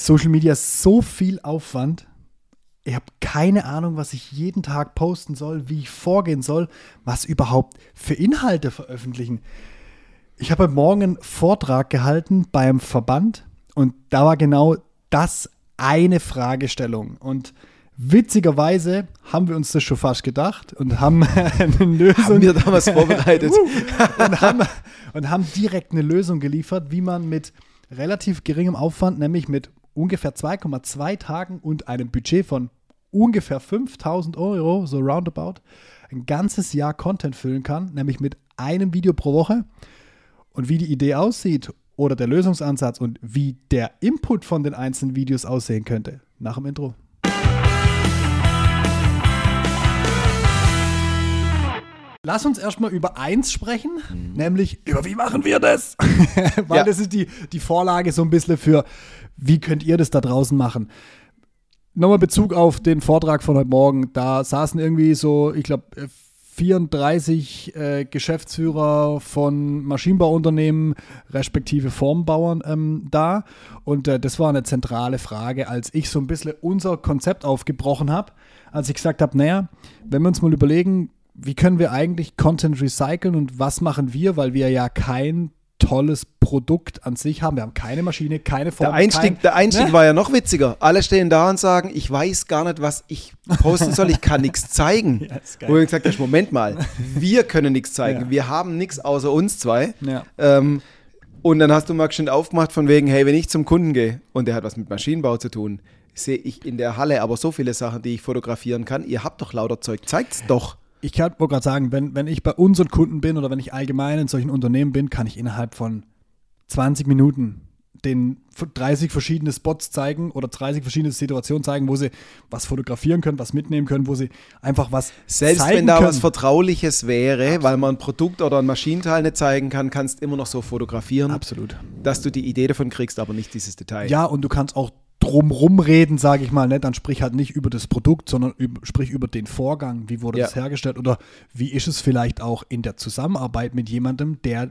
Social Media so viel Aufwand. Ich habe keine Ahnung, was ich jeden Tag posten soll, wie ich vorgehen soll, was überhaupt für Inhalte veröffentlichen. Ich habe heute Morgen einen Vortrag gehalten beim Verband und da war genau das eine Fragestellung. Und witzigerweise haben wir uns das schon fast gedacht und haben eine Lösung. Haben wir damals vorbereitet. und, haben, und haben direkt eine Lösung geliefert, wie man mit relativ geringem Aufwand, nämlich mit ungefähr 2,2 Tagen und einem Budget von ungefähr 5000 Euro, so roundabout, ein ganzes Jahr Content füllen kann, nämlich mit einem Video pro Woche. Und wie die Idee aussieht oder der Lösungsansatz und wie der Input von den einzelnen Videos aussehen könnte, nach dem Intro. Lass uns erstmal über eins sprechen, mhm. nämlich über wie machen wir das? Weil ja. das ist die, die Vorlage so ein bisschen für, wie könnt ihr das da draußen machen? Nochmal Bezug auf den Vortrag von heute Morgen. Da saßen irgendwie so, ich glaube, 34 äh, Geschäftsführer von Maschinenbauunternehmen, respektive Formbauern ähm, da. Und äh, das war eine zentrale Frage, als ich so ein bisschen unser Konzept aufgebrochen habe, als ich gesagt habe, naja, wenn wir uns mal überlegen, wie können wir eigentlich Content recyceln und was machen wir, weil wir ja kein tolles Produkt an sich haben. Wir haben keine Maschine, keine Form. Der Einstieg, kein, der Einstieg ne? war ja noch witziger. Alle stehen da und sagen, ich weiß gar nicht, was ich posten soll, ich kann nichts zeigen. Ja, Wo ich gesagt habe, Moment mal, wir können nichts zeigen. Ja. Wir haben nichts außer uns zwei. Ja. Ähm, und dann hast du mal schön aufgemacht von wegen, hey, wenn ich zum Kunden gehe und der hat was mit Maschinenbau zu tun, sehe ich in der Halle aber so viele Sachen, die ich fotografieren kann. Ihr habt doch lauter Zeug, zeigt's doch ich kann wollte gerade sagen, wenn, wenn ich bei unseren Kunden bin oder wenn ich allgemein in solchen Unternehmen bin, kann ich innerhalb von 20 Minuten den 30 verschiedene Spots zeigen oder 30 verschiedene Situationen zeigen, wo sie was fotografieren können, was mitnehmen können, wo sie einfach was Selbst wenn da können. was Vertrauliches wäre, Absolut. weil man ein Produkt oder ein Maschinenteil nicht zeigen kann, kannst du immer noch so fotografieren. Absolut. Dass du die Idee davon kriegst, aber nicht dieses Detail. Ja, und du kannst auch drumrum reden, sage ich mal, ne? dann sprich halt nicht über das Produkt, sondern über, sprich über den Vorgang, wie wurde ja. das hergestellt oder wie ist es vielleicht auch in der Zusammenarbeit mit jemandem, der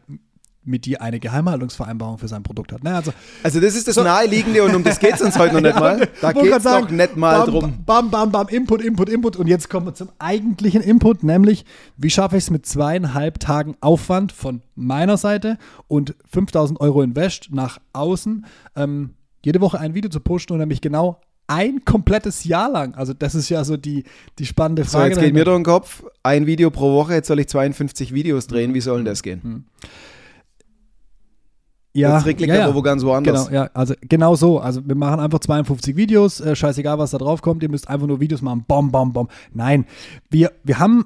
mit dir eine Geheimhaltungsvereinbarung für sein Produkt hat. Ne? Also, also das ist das so. Naheliegende und um das geht es uns heute noch nicht mal. Da geht es doch nicht mal bam, drum. Bam, bam, bam, Input, Input, Input. Und jetzt kommen wir zum eigentlichen Input, nämlich wie schaffe ich es mit zweieinhalb Tagen Aufwand von meiner Seite und 5000 Euro Invest nach außen, ähm, jede Woche ein Video zu posten und nämlich genau ein komplettes Jahr lang. Also das ist ja so die, die spannende Frage. So, jetzt geht mir durch den Kopf, ein Video pro Woche, jetzt soll ich 52 Videos drehen, wie soll denn das gehen? Hm. Ja, liegt ja, aber wo ganz woanders. Genau, ja, also genau so. Also wir machen einfach 52 Videos, äh, scheißegal, was da drauf kommt, ihr müsst einfach nur Videos machen, bom, bom, bom. Nein, wir, wir haben,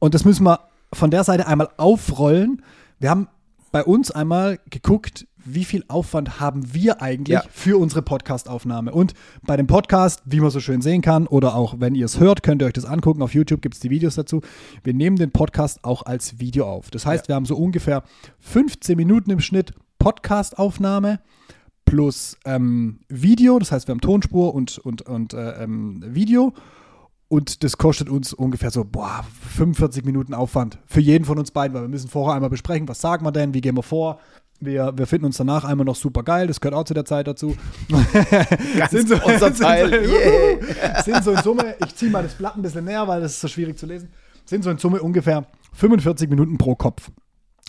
und das müssen wir von der Seite einmal aufrollen, wir haben bei uns einmal geguckt, wie viel Aufwand haben wir eigentlich ja. für unsere Podcast-Aufnahme. Und bei dem Podcast, wie man so schön sehen kann, oder auch wenn ihr es hört, könnt ihr euch das angucken. Auf YouTube gibt es die Videos dazu. Wir nehmen den Podcast auch als Video auf. Das heißt, ja. wir haben so ungefähr 15 Minuten im Schnitt Podcast-Aufnahme plus ähm, Video. Das heißt, wir haben Tonspur und, und, und äh, ähm, Video. Und das kostet uns ungefähr so, boah, 45 Minuten Aufwand für jeden von uns beiden, weil wir müssen vorher einmal besprechen, was sagen wir denn, wie gehen wir vor, wir, wir finden uns danach einmal noch super geil, das gehört auch zu der Zeit dazu. sind so, unser Teil. Sind so, yeah. sind so in Summe, ich ziehe mal das Blatt ein bisschen näher, weil das ist so schwierig zu lesen, sind so in Summe ungefähr 45 Minuten pro Kopf.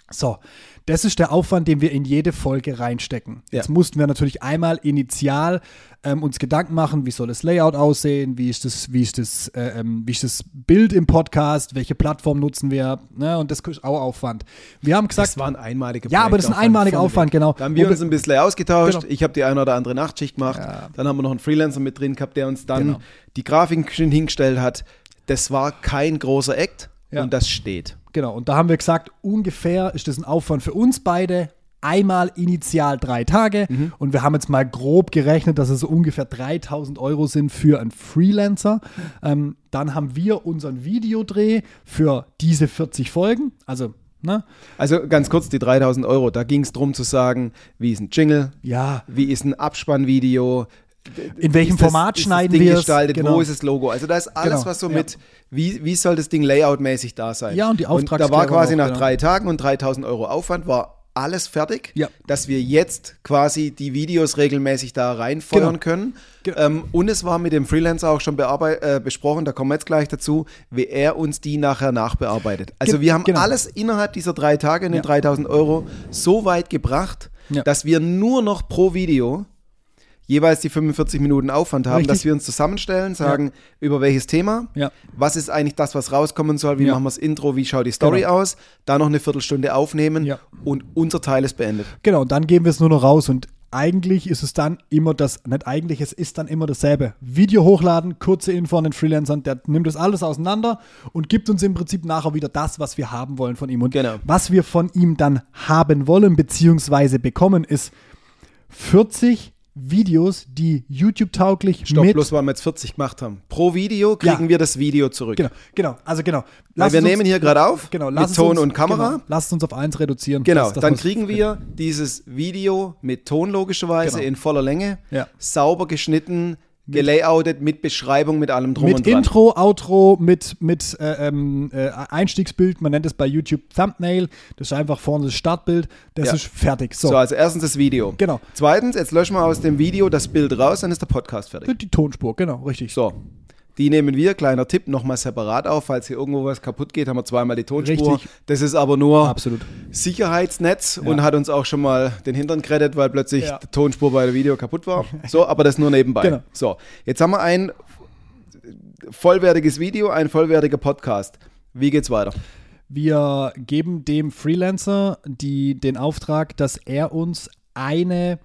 So, das ist der Aufwand, den wir in jede Folge reinstecken. Ja. Jetzt mussten wir natürlich einmal initial ähm, uns Gedanken machen, wie soll das Layout aussehen, wie ist das, wie ist das, äh, ähm, wie ist das Bild im Podcast, welche Plattform nutzen wir, ne? und das ist auch Aufwand. Wir haben gesagt, das war ein einmaliger Ja, aber das ist ein einmaliger Aufwand, genau. Da haben wir uns ein bisschen ausgetauscht. Genau. Ich habe die eine oder andere Nachtschicht gemacht. Ja. Dann haben wir noch einen Freelancer mit drin gehabt, der uns dann genau. die Grafiken hingestellt hat. Das war kein großer Act ja. und das steht. Genau, und da haben wir gesagt, ungefähr ist das ein Aufwand für uns beide. Einmal initial drei Tage mhm. und wir haben jetzt mal grob gerechnet, dass es so ungefähr 3000 Euro sind für einen Freelancer. Ähm, dann haben wir unseren Videodreh für diese 40 Folgen, also Ne? Also ganz kurz, die 3000 Euro, da ging es darum zu sagen, wie ist ein Jingle, ja. wie ist ein Abspannvideo, in welchem das, Format schneiden wir es? gestaltet, genau. wo ist das Logo? Also da ist alles, genau. was so mit, wie, wie soll das Ding layoutmäßig da sein? Ja, und die Auftragsklärung Da war quasi auch, nach genau. drei Tagen und 3000 Euro Aufwand war alles fertig, Ja. dass wir jetzt quasi die Videos regelmäßig da reinfeuern Genau. können. Ähm, und es war mit dem Freelancer auch schon äh, besprochen, da kommen wir jetzt gleich dazu, wie er uns die nachher nachbearbeitet. Also Ge- wir haben genau. alles innerhalb dieser drei Tage in den Ja. 3000 Euro so weit gebracht, Ja. dass wir nur noch pro Video jeweils die 45 Minuten Aufwand haben, Richtig. dass wir uns zusammenstellen, sagen, über welches Thema, Ja. was ist eigentlich das, was rauskommen soll, wie Ja. machen wir das Intro, wie schaut die Story Genau. aus, da noch eine Viertelstunde aufnehmen Ja. und unser Teil ist beendet. Genau, und dann geben wir es nur noch raus und eigentlich ist es dann immer das, nicht eigentlich, es ist dann immer dasselbe. Video hochladen, kurze Info an den Freelancern, der nimmt das alles auseinander und gibt uns im Prinzip nachher wieder das, was wir haben wollen von ihm. Und Genau. was wir von ihm dann haben wollen, beziehungsweise bekommen, ist 40 Videos, die YouTube-tauglich Stopp, mit... bloß weil wir jetzt 40 gemacht haben. Pro Video kriegen Ja. wir das Video zurück. Genau, genau, also genau. Weil wir uns- nehmen hier gerade auf genau, mit Ton uns, und Kamera. Genau, lasst uns auf eins reduzieren. Genau, dass- dass dann kriegen wir dieses Video mit Ton logischerweise Genau. in voller Länge, Ja. sauber geschnitten, gelayoutet, mit Beschreibung, mit allem drum mit und dran. Intro, Outro, mit, mit äh, ähm, äh, Einstiegsbild, man nennt es bei YouTube Thumbnail, das ist einfach vorne das Startbild, das Ja. ist fertig. So, So, also erstens das Video. Genau. Zweitens, jetzt löschen wir aus dem Video das Bild raus, dann ist der Podcast fertig. die Tonspur, genau, richtig. So, die nehmen wir, kleiner Tipp, nochmal separat auf. Falls hier irgendwo was kaputt geht, haben wir zweimal die Tonspur. Richtig. Das ist aber nur Absolut. Sicherheitsnetz und hat uns auch schon mal den Hintern gerettet, weil plötzlich Ja. die Tonspur bei der Video kaputt war. So, aber das nur nebenbei. Genau. So, jetzt haben wir ein vollwertiges Video, ein vollwertiger Podcast. Wie geht's weiter? Wir geben dem Freelancer die, den Auftrag, dass er uns eine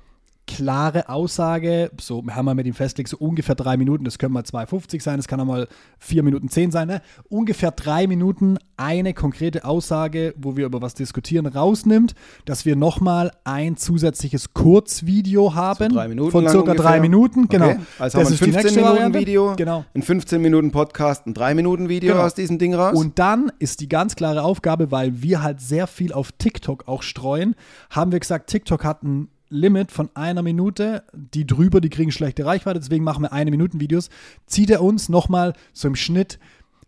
klare Aussage, so wir haben mal mit ihm festgelegt, so ungefähr drei Minuten, das können mal 2,50 sein, das kann auch mal vier Minuten zehn sein, ne? ungefähr drei Minuten eine konkrete Aussage, wo wir über was diskutieren, rausnimmt, dass wir nochmal ein zusätzliches Kurzvideo haben, Drei Minuten von circa ungefähr. drei Minuten, genau. Okay. Also haben wir ein ist die 15 nächste Minuten Variante. Video, Genau. ein 15 Minuten Podcast, ein 3 Minuten Video Genau. aus diesem Ding raus. Und dann ist die ganz klare Aufgabe, weil wir halt sehr viel auf TikTok auch streuen, haben wir gesagt, TikTok hat ein Limit von einer Minute. Die drüber, die kriegen schlechte Reichweite, deswegen machen wir eine Minuten Videos. Zieht er uns nochmal so im Schnitt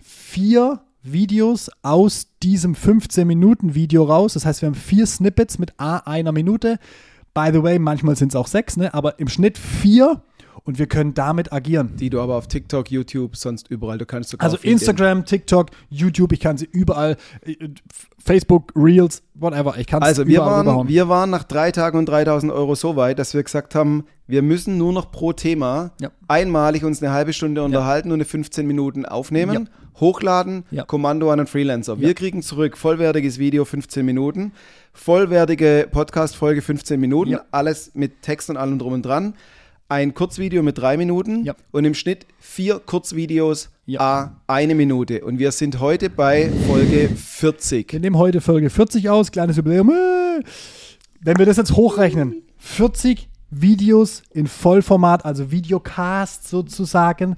vier Videos aus diesem 15 Minuten Video raus. Das heißt, wir haben vier Snippets mit A einer Minute. By the way, manchmal sind es auch sechs, ne? aber im Schnitt vier und wir können damit agieren. die du aber auf TikTok, YouTube, sonst überall, du kannst sogar Also. Instagram, TikTok, YouTube, ich kann sie überall, äh, Facebook, Reels, whatever, ich kann Also wir überall waren, rüberhauen. wir waren nach drei Tagen und 3000 Euro so weit, dass wir gesagt haben, wir müssen nur noch pro Thema Ja. einmalig uns eine halbe Stunde unterhalten und eine 15 Minuten aufnehmen, hochladen, Ja. Kommando an einen Freelancer. Wir Ja. kriegen zurück vollwertiges Video 15 Minuten, vollwertige Podcast-Folge 15 Minuten, Ja. alles mit Text und allem drum und dran. Ein Kurzvideo mit drei Minuten Ja. und im Schnitt vier Kurzvideos Ja. a eine Minute. Und wir sind heute bei Folge 40. Wir nehmen heute Folge 40 aus, kleines Jubiläum. Wenn wir das jetzt hochrechnen, 40 Videos in Vollformat, also Videocast sozusagen,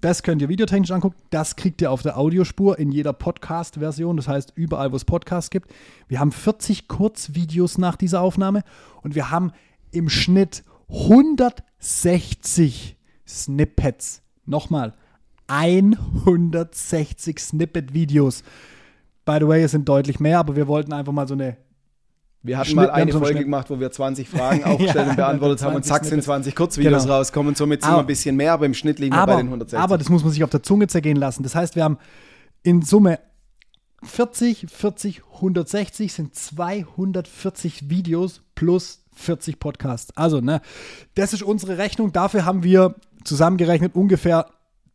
das könnt ihr videotechnisch angucken. Das kriegt ihr auf der Audiospur in jeder Podcast-Version. Das heißt, überall, wo es Podcasts gibt. Wir haben 40 Kurzvideos nach dieser Aufnahme und wir haben im Schnitt 160 Snippets. Nochmal, 160 Snippet-Videos. By the way, es sind deutlich mehr, aber wir wollten einfach mal so eine Wir hatten Schnitt- mal wir eine Folge Schnitt. gemacht, wo wir 20 Fragen aufgestellt Ja, und beantwortet haben und 20 zack sind Snippets. 20 Kurzvideos Genau. rauskommen. Somit sind wir Aber- ein bisschen mehr, aber im Schnitt liegen wir aber, bei den 160. aber das muss man sich auf der Zunge zergehen lassen. Das heißt, wir haben in Summe 40, 40, 160 sind 240 Videos plus 40 Podcasts. Also, ne, das ist unsere Rechnung. Dafür haben wir zusammengerechnet ungefähr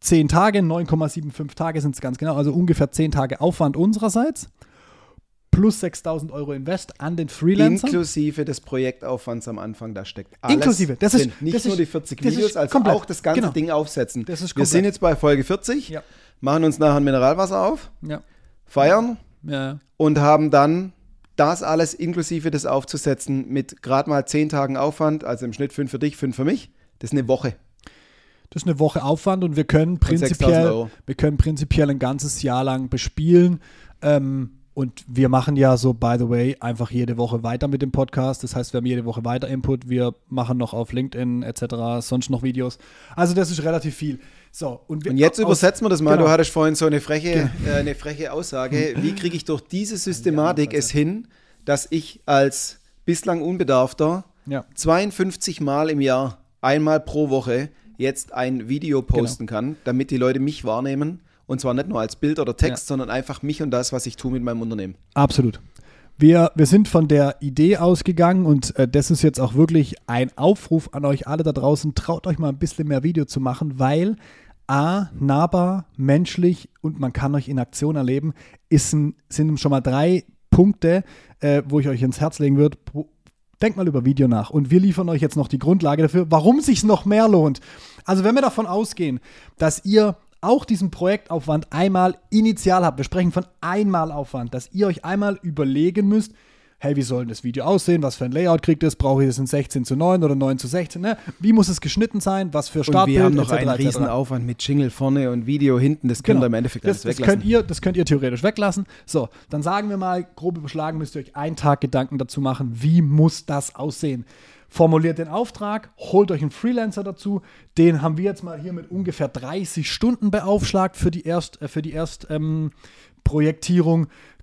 10 Tage, 9,75 Tage sind es ganz genau, also ungefähr 10 Tage Aufwand unsererseits plus 6000 Euro Invest an den Freelancer. Inklusive des Projektaufwands am Anfang, da steckt alles Inklusive, das ist- drin. Nicht das nur ist- die 40 das ist Videos, als komplett. auch das ganze Genau. Ding aufsetzen. Das ist wir sind komplett. jetzt bei Folge 40, Ja. machen uns nachher ein Mineralwasser auf, Ja. Feiern Ja. und haben dann das alles inklusive des aufzusetzen mit gerade mal 10 Tagen Aufwand, also im Schnitt 5 für dich, 5 für mich. Das ist eine Woche. Das ist eine Woche Aufwand und wir können 6000 prinzipiell, wir können prinzipiell ein ganzes Jahr lang bespielen. Ähm, und wir machen ja so, by the way, einfach jede Woche weiter mit dem Podcast. Das heißt, wir haben jede Woche weiter Input. Wir machen noch auf LinkedIn etc. sonst noch Videos. Also das ist relativ viel. So, und, wir, Und jetzt aus- übersetzen wir das mal. genau. Du hattest vorhin so eine freche, äh, eine freche Aussage. Wie kriege ich durch diese Systematik es hin, dass ich als bislang Unbedarfter Ja. 52 Mal im Jahr, einmal pro Woche, jetzt ein Video posten kann, damit die Leute mich wahrnehmen. Und zwar nicht nur als Bild oder Text, sondern einfach mich und das, was ich tue mit meinem Unternehmen. Absolut. Wir, wir sind von der Idee ausgegangen und äh, das ist jetzt auch wirklich ein Aufruf an euch alle da draußen. Traut euch mal ein bisschen mehr Video zu machen, weil A, nahbar, menschlich und man kann euch in Aktion erleben, ist ein, sind schon mal drei Punkte, äh, wo ich euch ins Herz legen würde. Denkt mal über Video nach und wir liefern euch jetzt noch die Grundlage dafür, warum sich noch mehr lohnt. Also wenn wir davon ausgehen, dass ihr auch diesen Projektaufwand einmal initial habt, wir sprechen von Einmalaufwand, dass ihr euch einmal überlegen müsst, hey, wie soll denn das Video aussehen, was für ein Layout kriegt es, brauche ich das in 16 zu 9 oder 9 zu 16, ne? wie muss es geschnitten sein, was für Und Startbild, wir haben noch etc., einen riesen Aufwand mit Jingle vorne und Video hinten. Das könnt Genau. ihr im Endeffekt das, alles das, könnt weglassen. ihr, das könnt ihr theoretisch weglassen. So, dann sagen wir mal, grob überschlagen, müsst ihr euch einen Tag Gedanken dazu machen, wie muss das aussehen. Formuliert den Auftrag, holt euch einen Freelancer dazu. Den haben wir jetzt mal hier mit ungefähr 30 Stunden beaufschlagt für die Erst, äh, für die Erst ähm.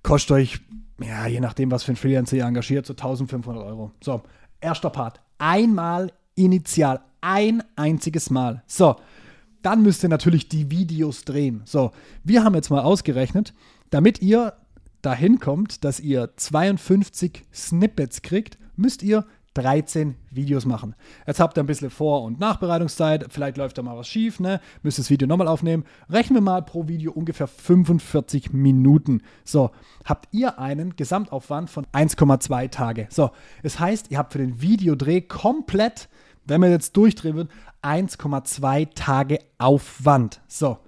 Kostet euch, ja, je nachdem, was für ein Freelancer ihr engagiert, so 1500 Euro. So, erster Part. Einmal initial. Ein einziges Mal. So, dann müsst ihr natürlich die Videos drehen. So, wir haben jetzt mal ausgerechnet, damit ihr dahin kommt, dass ihr 52 Snippets kriegt, müsst ihr 13 Videos machen. Jetzt habt ihr ein bisschen Vor- und Nachbereitungszeit, vielleicht läuft da mal was schief, ne? Müsst das Video nochmal aufnehmen. Rechnen wir mal pro Video ungefähr 45 Minuten. So, habt ihr einen Gesamtaufwand von 1,2 Tage. So, es heißt, ihr habt für den Videodreh komplett wenn man jetzt durchdrehen wird, 1,2 Tage Aufwand. So.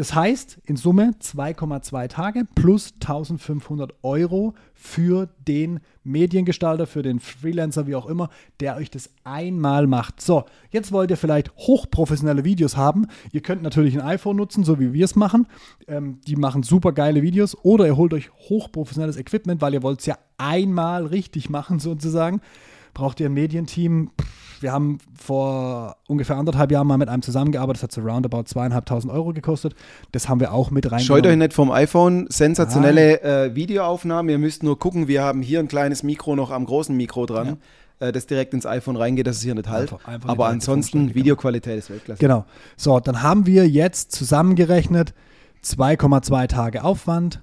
Das heißt, in Summe 2,2 Tage plus 1500 Euro für den Mediengestalter, für den Freelancer, wie auch immer, der euch das einmal macht. So, jetzt wollt ihr vielleicht hochprofessionelle Videos haben. Ihr könnt natürlich ein iPhone nutzen, so wie wir es machen. Ähm, die machen super geile Videos. Oder ihr holt euch hochprofessionelles Equipment, weil ihr wollt es ja einmal richtig machen, sozusagen. Braucht ihr ein Medienteam? Wir haben vor ungefähr anderthalb Jahren mal mit einem zusammengearbeitet, das hat so roundabout zweieinhalbtausend Euro gekostet. Das haben wir auch mit Scheut euch reingenommen. nicht vom iPhone, sensationelle äh, Videoaufnahmen. Ihr müsst nur gucken, wir haben hier ein kleines Mikro noch am großen Mikro dran, äh, das direkt ins iPhone reingeht, dass es hier nicht halt. Einfach- einfach Aber ansonsten. Videoqualität ist Weltklasse. Genau. So, dann haben wir jetzt zusammengerechnet 2,2 Tage Aufwand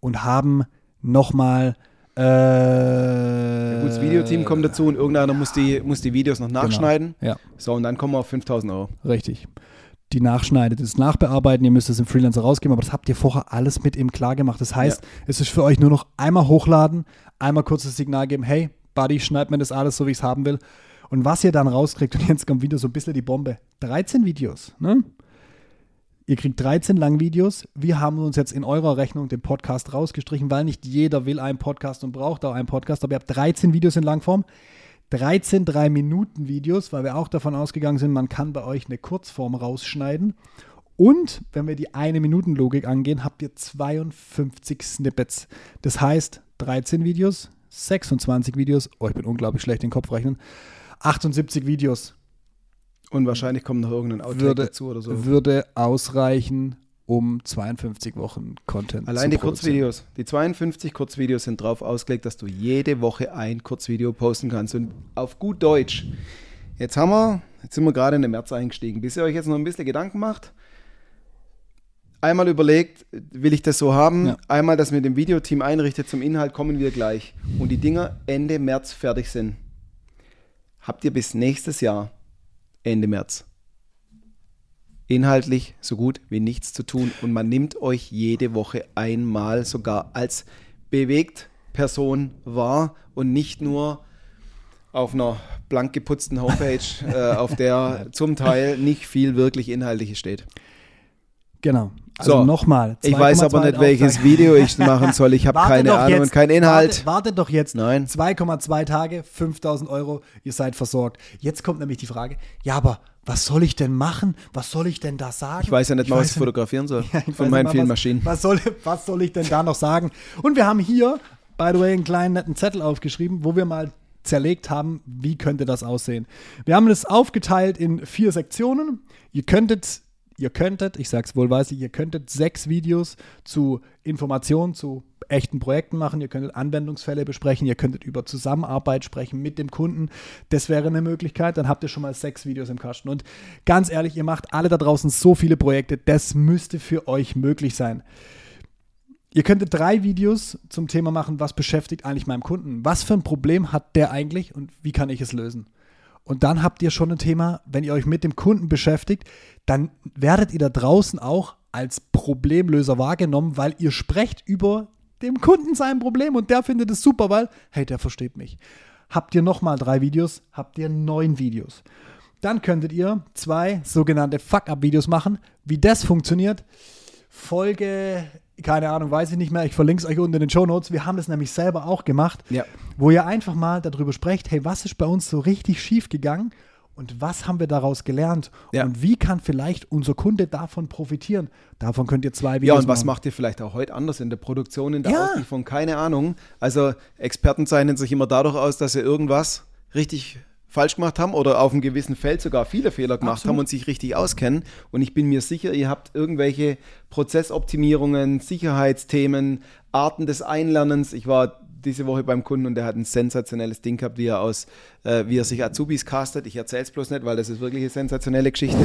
und haben nochmal. Äh, Gut, das Videoteam kommt dazu und irgendeiner muss die, muss die Videos noch nachschneiden. Ja, So, und dann kommen wir auf 5000 Euro. richtig. Die nachschneidet, das Nachbearbeiten, ihr müsst es im Freelancer rausgeben, aber das habt ihr vorher alles mit ihm klar gemacht. Das heißt, es ist für euch nur noch einmal hochladen, einmal kurzes Signal geben, hey, Buddy, schneid mir das alles so, wie ich es haben will. Und was ihr dann rauskriegt, und jetzt kommt wieder so ein bisschen die Bombe, 13 Videos, ne? Ihr kriegt 13 Langvideos. Wir haben uns jetzt in eurer Rechnung den Podcast rausgestrichen, weil nicht jeder will einen Podcast und braucht auch einen Podcast. Aber ihr habt 13 Videos in Langform. 13 3-Minuten-Videos, weil wir auch davon ausgegangen sind, man kann bei euch eine Kurzform rausschneiden. Und wenn wir die eine Minuten Logik angehen, habt ihr 52 Snippets. Das heißt 13 Videos, 26 Videos, oh, ich bin unglaublich schlecht den Kopf rechnen, 78 Videos Und wahrscheinlich kommt noch irgendein Outtake würde, dazu oder so. würde ausreichen, um 52 Wochen Content Allein zu die. Kurzvideos. Die 52 Kurzvideos sind drauf ausgelegt, dass du jede Woche ein Kurzvideo posten kannst. Und auf gut Deutsch. Jetzt haben wir, jetzt sind wir gerade in den März eingestiegen. Bis ihr euch jetzt noch ein bisschen Gedanken macht, einmal überlegt, will ich das so haben? Ja. Einmal das mit dem Videoteam einrichtet, zum Inhalt kommen wir gleich. Und die Dinger Ende März fertig sind. Habt ihr bis nächstes Jahr, Ende März, inhaltlich so gut wie nichts zu tun und man nimmt euch jede Woche einmal sogar als bewegt Person wahr und nicht nur auf einer blank geputzten Homepage, äh, auf der zum Teil nicht viel wirklich Inhaltliches steht. Genau. Also So. nochmal. Ich weiß aber 2,2 nicht, welches. Video ich machen soll. Ich habe keine Ahnung jetzt. und keinen Inhalt. Warte, warte doch jetzt. Nein. 2,2 Tage, 5000 Euro, ihr seid versorgt. Jetzt kommt nämlich die Frage, ja, aber was soll ich denn machen? Was soll ich denn da sagen? Ich weiß ja nicht mal, was ich fotografieren soll Ja, ich von meinen mal, vielen was, Maschinen. Was soll, was soll ich denn da noch sagen? Und wir haben hier, by the way, einen kleinen netten Zettel aufgeschrieben, wo wir mal zerlegt haben, wie könnte das aussehen. Wir haben es aufgeteilt in vier Sektionen. Ihr könntet ihr könntet, ich sage es wohlweislich, ihr könntet sechs Videos zu Informationen, zu echten Projekten machen, ihr könntet Anwendungsfälle besprechen, ihr könntet über Zusammenarbeit sprechen mit dem Kunden. Das wäre eine Möglichkeit. Dann habt ihr schon mal sechs Videos im Kasten. Und ganz ehrlich, ihr macht alle da draußen so viele Projekte, das müsste für euch möglich sein. Ihr könntet drei Videos zum Thema machen, was beschäftigt eigentlich meinen Kunden? Was für ein Problem hat der eigentlich und wie kann ich es lösen? Und dann habt ihr schon ein Thema, wenn ihr euch mit dem Kunden beschäftigt, dann werdet ihr da draußen auch als Problemlöser wahrgenommen, weil ihr sprecht über dem Kunden sein Problem und der findet es super, weil, hey, der versteht mich. Habt ihr nochmal drei Videos, habt ihr neun Videos. Dann könntet ihr zwei sogenannte Fuck-Up-Videos machen. Wie das funktioniert, Folge keine Ahnung, weiß ich nicht mehr. Ich verlinke es euch unten in den Show Notes. Wir haben das nämlich selber auch gemacht, ja. wo ihr einfach mal darüber sprecht, hey, was ist bei uns so richtig schief gegangen und was haben wir daraus gelernt ja. und wie kann vielleicht unser Kunde davon profitieren? Davon könnt ihr zwei Videos Ja, und was machen. macht ihr vielleicht auch heute anders in der Produktion, in der ja. Auslieferung? Keine Ahnung. Also Experten zeichnen sich immer dadurch aus, dass sie irgendwas richtig falsch gemacht haben oder auf einem gewissen Feld sogar viele Fehler gemacht Absolut. haben und sich richtig auskennen. Und ich bin mir sicher, ihr habt irgendwelche Prozessoptimierungen, Sicherheitsthemen, Arten des Einlernens. Ich war diese Woche beim Kunden und der hat ein sensationelles Ding gehabt, wie er aus, äh, wie er sich Azubis castet. Ich erzähle es bloß nicht, weil das ist wirklich eine sensationelle Geschichte.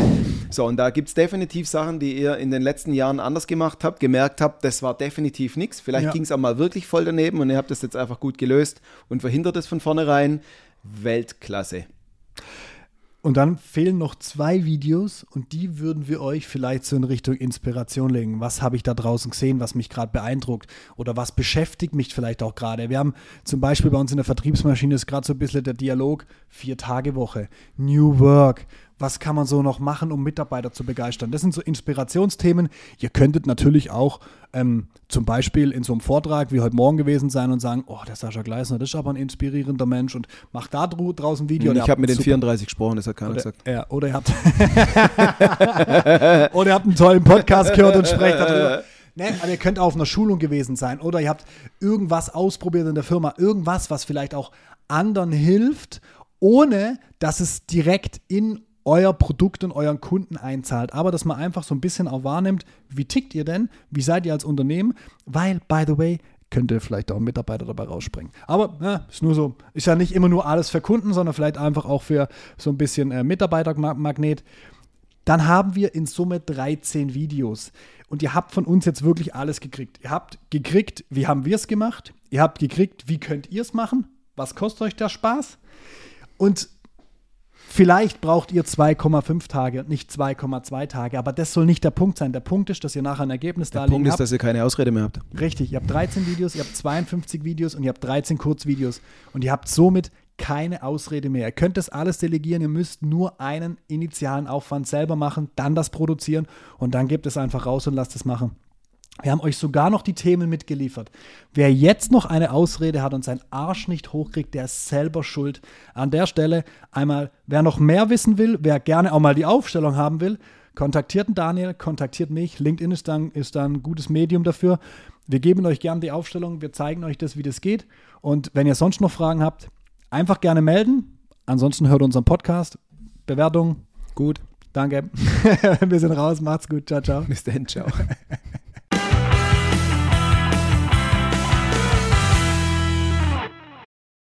So, und da gibt es definitiv Sachen, die ihr in den letzten Jahren anders gemacht habt, gemerkt habt, das war definitiv nichts. Vielleicht ja. ging es auch mal wirklich voll daneben und ihr habt das jetzt einfach gut gelöst und verhindert es von vornherein. Weltklasse. Und dann fehlen noch zwei Videos und die würden wir euch vielleicht so in Richtung Inspiration legen. Was habe ich da draußen gesehen, was mich gerade beeindruckt oder was beschäftigt mich vielleicht auch gerade? Wir haben zum Beispiel bei uns in der Vertriebsmaschine ist gerade so ein bisschen der Dialog, vier Tage Woche, New Work, was kann man so noch machen, um Mitarbeiter zu begeistern. Das sind so Inspirationsthemen. Ihr könntet natürlich auch ähm, zum Beispiel in so einem Vortrag wie heute Morgen gewesen sein und sagen, oh, der Sascha Gleisner, das ist aber ein inspirierender Mensch und macht da draußen ein Video. Ich habe mit den 34 gesprochen, das hat keiner oder, gesagt. Ja, oder ihr habt oder ihr habt einen tollen Podcast gehört und sprecht darüber. Ne, aber ihr könnt auch auf einer Schulung gewesen sein oder ihr habt irgendwas ausprobiert in der Firma, irgendwas, was vielleicht auch anderen hilft, ohne dass es direkt in euer Produkt und euren Kunden einzahlt. Aber dass man einfach so ein bisschen auch wahrnimmt, wie tickt ihr denn? Wie seid ihr als Unternehmen? Weil, by the way, könnte vielleicht auch ein Mitarbeiter dabei rausspringen. Aber ja, ist nur so, ist ja nicht immer nur alles für Kunden, sondern vielleicht einfach auch für so ein bisschen äh, Mitarbeitermagnet. Dann haben wir in Summe 13 Videos. Und ihr habt von uns jetzt wirklich alles gekriegt. Ihr habt gekriegt, wie haben wir es gemacht? Ihr habt gekriegt, wie könnt ihr es machen? Was kostet euch der Spaß? Und Vielleicht braucht ihr 2,5 Tage und nicht 2,2 Tage, aber das soll nicht der Punkt sein. Der Punkt ist, dass ihr nachher ein Ergebnis der da Punkt ist, habt. dass ihr keine Ausrede mehr habt. Richtig, ihr habt 13 Videos, ihr habt 52 Videos und ihr habt 13 Kurzvideos und ihr habt somit keine Ausrede mehr. Ihr könnt das alles delegieren, ihr müsst nur einen initialen Aufwand selber machen, dann das produzieren und dann gebt es einfach raus und lasst es machen. Wir haben euch sogar noch die Themen mitgeliefert. Wer jetzt noch eine Ausrede hat und seinen Arsch nicht hochkriegt, der ist selber schuld. An der Stelle einmal, wer noch mehr wissen will, wer gerne auch mal die Aufstellung haben will, kontaktiert Daniel, kontaktiert mich. LinkedIn ist dann, ist dann ein gutes Medium dafür. Wir geben euch gerne die Aufstellung, wir zeigen euch das, wie das geht. Und wenn ihr sonst noch Fragen habt, einfach gerne melden. Ansonsten hört unseren Podcast. Bewertung. Gut. Danke. wir sind raus. Macht's gut. Ciao, ciao. Bis dann. Ciao.